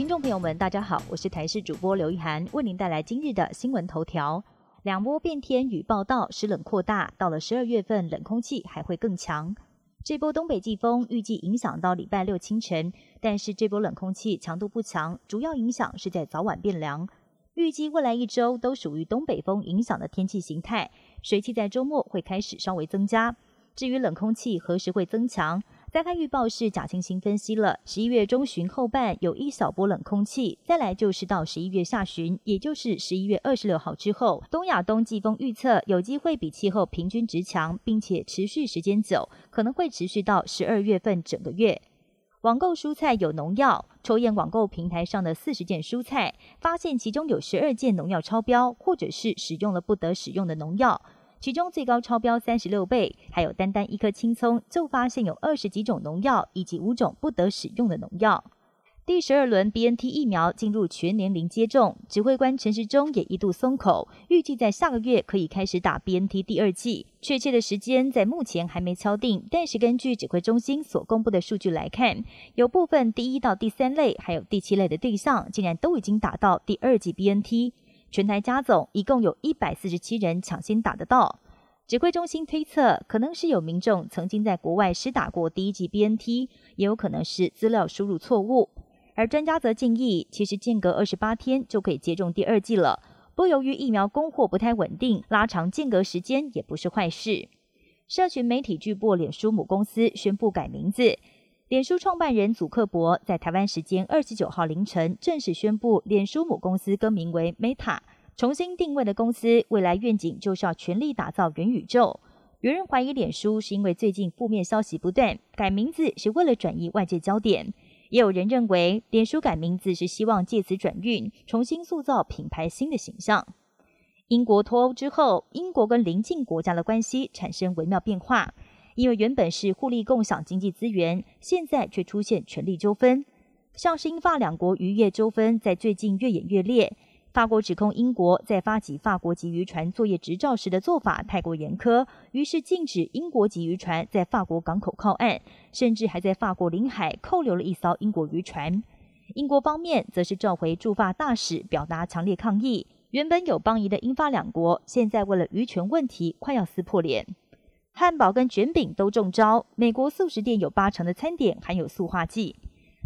听众朋友们，大家好，我是台视主播刘一涵，为您带来今日的新闻头条。两波变天与报道，湿冷扩大，到了十二月份，冷空气还会更强。这波东北季风预计影响到礼拜六清晨，但是这波冷空气强度不强，主要影响是在早晚变凉。预计未来一周都属于东北风影响的天气形态，水汽在周末会开始稍微增加。至于冷空气何时会增强？再看预报是贾清新分析了，十一月中旬后半有一小波冷空气，再来就是到十一月下旬，也就是十一月二十六号之后，东亚东季风预测有机会比气候平均值强，并且持续时间久，可能会持续到十二月份整个月。网购蔬菜有农药，抽验网购平台上的四十件蔬菜，发现其中有十二件农药超标，或者是使用了不得使用的农药。其中最高超标三十六倍，还有单单一颗青葱就发现有二十几种农药以及五种不得使用的农药。第十二轮 BNT 疫苗进入全年龄接种，指挥官陈时中也一度松口，预计在下个月可以开始打 BNT 第二剂。确切的时间在目前还没敲定，但是根据指挥中心所公布的数据来看，有部分第一到第三类还有第七类的对象，竟然都已经打到第二剂 BNT。全台加总一共有一百四十七人抢先打得到。指挥中心推测，可能是有民众曾经在国外施打过第一剂 BNT，也有可能是资料输入错误。而专家则建议，其实间隔二十八天就可以接种第二剂了。不过由于疫苗供货不太稳定，拉长间隔时间也不是坏事。社群媒体巨擘脸书母公司宣布改名字。脸书创办人祖克伯在台湾时间二十九号凌晨正式宣布，脸书母公司更名为 Meta，重新定位的公司未来愿景就是要全力打造元宇宙。有人怀疑脸书是因为最近负面消息不断，改名字是为了转移外界焦点；也有人认为脸书改名字是希望借此转运，重新塑造品牌新的形象。英国脱欧之后，英国跟邻近国家的关系产生微妙变化。因为原本是互利共享经济资源，现在却出现权力纠纷，像是英法两国渔业纠纷在最近越演越烈。法国指控英国在发给法国籍渔船作业执照时的做法太过严苛，于是禁止英国籍渔船在法国港口靠岸，甚至还在法国领海扣留了一艘英国渔船。英国方面则是召回驻法大使，表达强烈抗议。原本有邦谊的英法两国，现在为了渔权问题，快要撕破脸。汉堡跟卷饼都中招。美国素食店有八成的餐点含有塑化剂。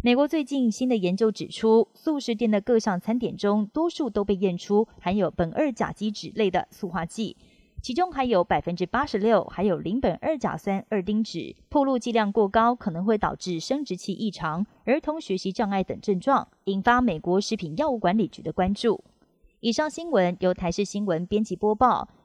美国最近新的研究指出，素食店的各项餐点中，多数都被验出含有苯二甲基酯类的塑化剂，其中还有百分之八十六含有邻苯二甲酸二丁酯。暴露剂量过高，可能会导致生殖器异常、儿童学习障碍等症状，引发美国食品药物管理局的关注。以上新闻由台视新闻编辑播报。